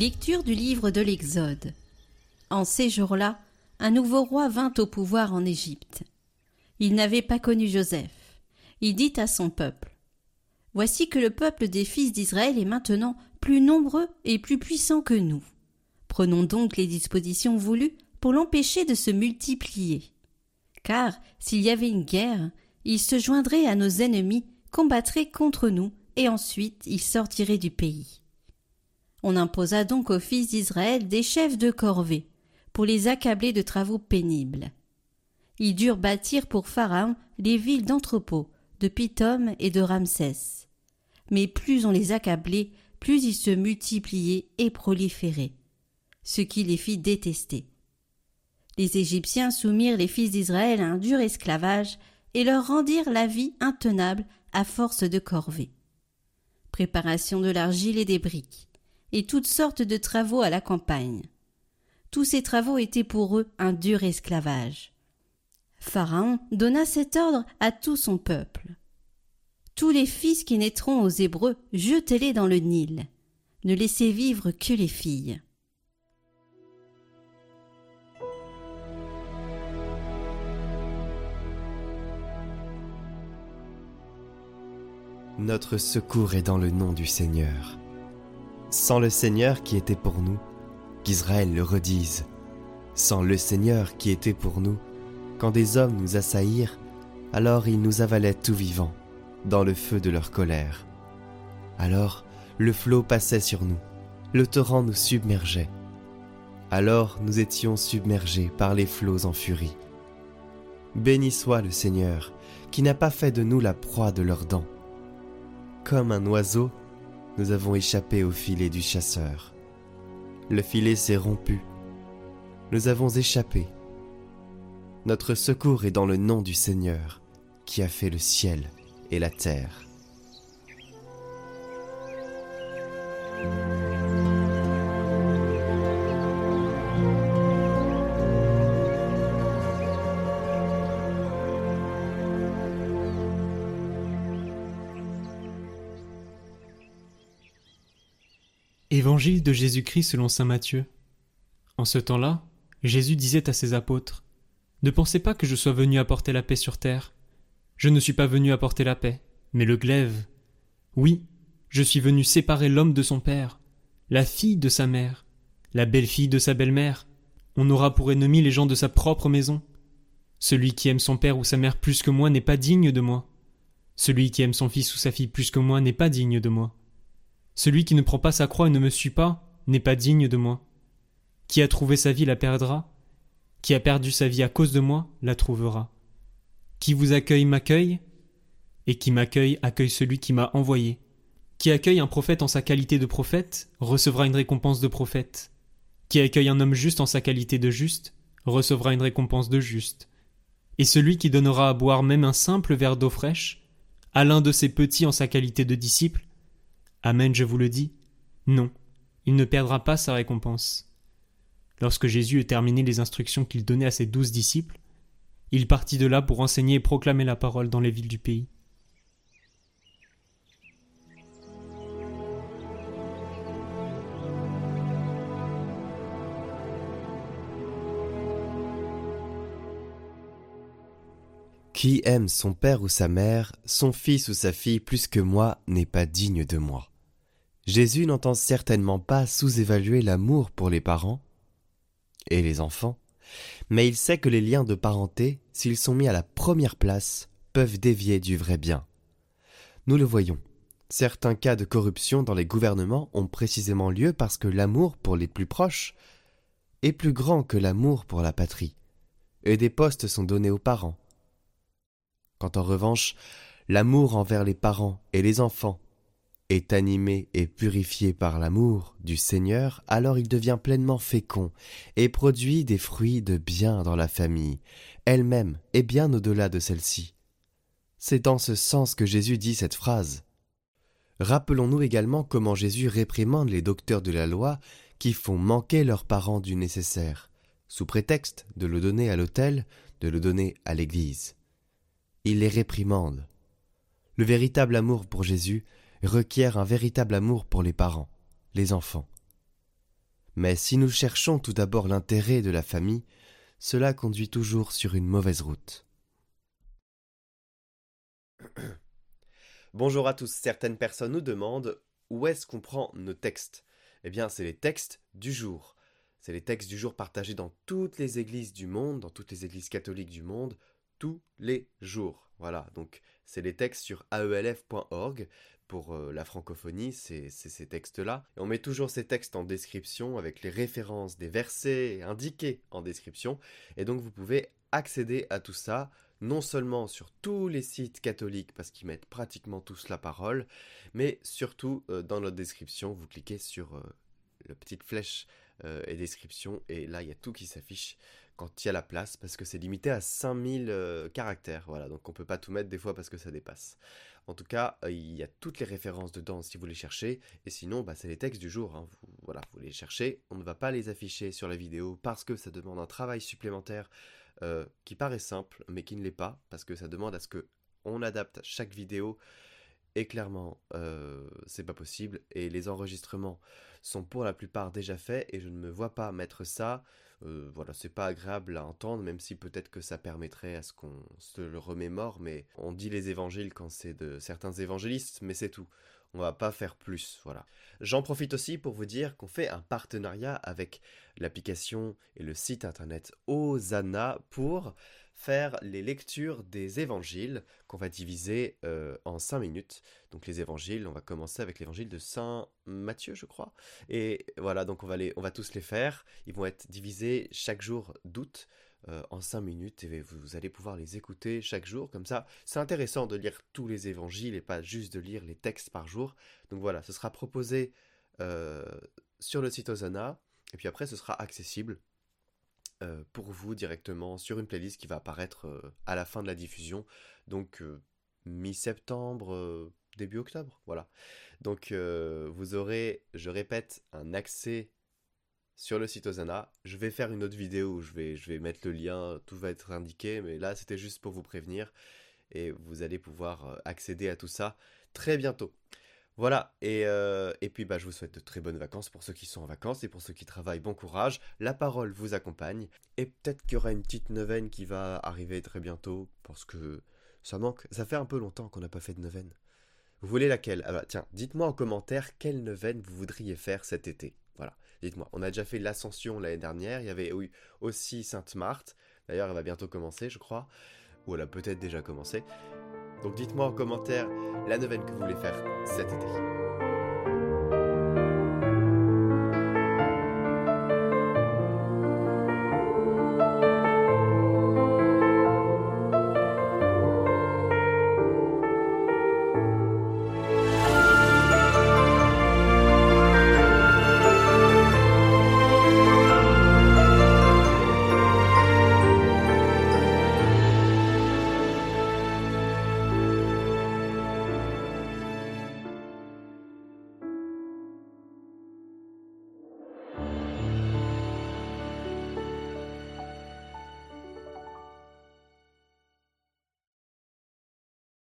Lecture du livre de l'Exode. En ces jours-là, un nouveau roi vint au pouvoir en Égypte. Il n'avait pas connu Joseph. Il dit à son peuple Voici que le peuple des fils d'Israël est maintenant plus nombreux et plus puissant que nous. Prenons donc les dispositions voulues pour l'empêcher de se multiplier. Car s'il y avait une guerre, il se joindrait à nos ennemis, combattrait contre nous, et ensuite il sortirait du pays. On imposa donc aux fils d'Israël des chefs de corvée, pour les accabler de travaux pénibles. Ils durent bâtir pour Pharaon les villes d'entrepôts, de Pithom et de Ramsès. Mais plus on les accablait, plus ils se multipliaient et proliféraient, ce qui les fit détester. Les Égyptiens soumirent les fils d'Israël à un dur esclavage et leur rendirent la vie intenable à force de corvées. Préparation de l'argile et des briques, et toutes sortes de travaux à la campagne. Tous ces travaux étaient pour eux un dur esclavage. Pharaon donna cet ordre à tout son peuple. Tous les fils qui naîtront aux Hébreux, jetez-les dans le Nil. Ne laissez vivre que les filles. Notre secours est dans le nom du Seigneur sans le Seigneur qui était pour nous, qu'Israël le redise, sans le Seigneur qui était pour nous, quand des hommes nous assaillirent, alors ils nous avalaient tout vivants, dans le feu de leur colère. Alors le flot passait sur nous, le torrent nous submergeait. Alors nous étions submergés par les flots en furie. Béni soit le Seigneur, qui n'a pas fait de nous la proie de leurs dents. Comme un oiseau, nous avons échappé au filet du chasseur. Le filet s'est rompu. Nous avons échappé. Notre secours est dans le nom du Seigneur, qui a fait le ciel et la terre. Évangile de Jésus-Christ selon saint Matthieu. En ce temps-là, Jésus disait à ses apôtres Ne pensez pas que je sois venu apporter la paix sur terre. Je ne suis pas venu apporter la paix, mais le glaive. Oui, je suis venu séparer l'homme de son père, la fille de sa mère, la belle-fille de sa belle-mère. On aura pour ennemis les gens de sa propre maison. Celui qui aime son père ou sa mère plus que moi n'est pas digne de moi. Celui qui aime son fils ou sa fille plus que moi n'est pas digne de moi. Celui qui ne prend pas sa croix et ne me suit pas n'est pas digne de moi. Qui a trouvé sa vie la perdra. Qui a perdu sa vie à cause de moi la trouvera. Qui vous accueille m'accueille, et qui m'accueille accueille celui qui m'a envoyé. Qui accueille un prophète en sa qualité de prophète recevra une récompense de prophète. Qui accueille un homme juste en sa qualité de juste recevra une récompense de juste. Et celui qui donnera à boire même un simple verre d'eau fraîche à l'un de ses petits en sa qualité de disciple Amen, je vous le dis. Non, il ne perdra pas sa récompense. Lorsque Jésus eut terminé les instructions qu'il donnait à ses douze disciples, il partit de là pour enseigner et proclamer la parole dans les villes du pays. Qui aime son père ou sa mère, son fils ou sa fille plus que moi n'est pas digne de moi. Jésus n'entend certainement pas sous-évaluer l'amour pour les parents et les enfants, mais il sait que les liens de parenté, s'ils sont mis à la première place, peuvent dévier du vrai bien. Nous le voyons. Certains cas de corruption dans les gouvernements ont précisément lieu parce que l'amour pour les plus proches est plus grand que l'amour pour la patrie, et des postes sont donnés aux parents. Quand en revanche, l'amour envers les parents et les enfants est animé et purifié par l'amour du Seigneur, alors il devient pleinement fécond et produit des fruits de bien dans la famille, elle-même et bien au-delà de celle-ci. C'est dans ce sens que Jésus dit cette phrase. Rappelons-nous également comment Jésus réprimande les docteurs de la loi qui font manquer leurs parents du nécessaire, sous prétexte de le donner à l'autel, de le donner à l'Église. Il les réprimande. Le véritable amour pour Jésus requiert un véritable amour pour les parents, les enfants. Mais si nous cherchons tout d'abord l'intérêt de la famille, cela conduit toujours sur une mauvaise route. Bonjour à tous, certaines personnes nous demandent où est-ce qu'on prend nos textes? Eh bien, c'est les textes du jour. C'est les textes du jour partagés dans toutes les églises du monde, dans toutes les églises catholiques du monde, tous les jours. Voilà, donc c'est les textes sur aelf.org pour euh, la francophonie, c'est ces textes-là. On met toujours ces textes en description avec les références des versets indiqués en description. Et donc vous pouvez accéder à tout ça, non seulement sur tous les sites catholiques, parce qu'ils mettent pratiquement tous la parole, mais surtout euh, dans notre description, vous cliquez sur euh, la petite flèche et description, et là il y a tout qui s'affiche quand il y a la place, parce que c'est limité à 5000 caractères, voilà, donc on peut pas tout mettre des fois parce que ça dépasse. En tout cas, euh, il y a toutes les références dedans si vous les cherchez. Et sinon, bah, c'est les textes du jour. Hein. Vous, voilà, vous les cherchez. On ne va pas les afficher sur la vidéo parce que ça demande un travail supplémentaire euh, qui paraît simple, mais qui ne l'est pas, parce que ça demande à ce que on adapte chaque vidéo. Et clairement, euh, c'est pas possible. Et les enregistrements sont pour la plupart déjà faits. Et je ne me vois pas mettre ça euh, voilà, c'est pas agréable à entendre, même si peut-être que ça permettrait à ce qu'on se le remémore, mais on dit les évangiles quand c'est de certains évangélistes, mais c'est tout. On va pas faire plus, voilà. J'en profite aussi pour vous dire qu'on fait un partenariat avec l'application et le site internet Osana pour faire les lectures des évangiles qu'on va diviser euh, en 5 minutes. Donc les évangiles, on va commencer avec l'évangile de Saint Matthieu, je crois. Et voilà, donc on va, les, on va tous les faire. Ils vont être divisés chaque jour d'août. Euh, en 5 minutes et vous, allez pouvoir les écouter chaque jour comme ça. C'est intéressant de lire tous les évangiles et pas juste de lire les textes par jour. Donc voilà, ce sera proposé euh, sur le site Osana et puis après ce sera accessible euh, pour vous directement sur une playlist qui va apparaître euh, à la fin de la diffusion, donc euh, mi-septembre, début octobre, voilà. Donc vous aurez, je répète, un accès sur le site Osana. Je vais faire une autre vidéo où je vais, je vais mettre le lien, tout va être indiqué, mais là c'était juste pour vous prévenir et vous allez pouvoir accéder à tout ça très bientôt. Voilà, euh, et, puis bah, je vous souhaite de très bonnes vacances pour ceux qui sont en vacances et pour ceux qui travaillent, bon courage. La parole vous accompagne, et peut-être qu'il y aura une petite neuvaine qui va arriver très bientôt, parce que ça manque. Ça fait un peu longtemps qu'on n'a pas fait de neuvaine. Vous voulez laquelle? Ah bah tiens, dites-moi en commentaire quelle neuvaine vous voudriez faire cet été. Voilà, dites-moi. On a déjà fait l'Ascension l'année dernière, il y avait aussi Sainte-Marthe. D'ailleurs, elle va bientôt commencer, je crois. Ou elle a peut-être déjà commencé. Donc dites-moi en commentaire la neuvaine que vous voulez faire cet été.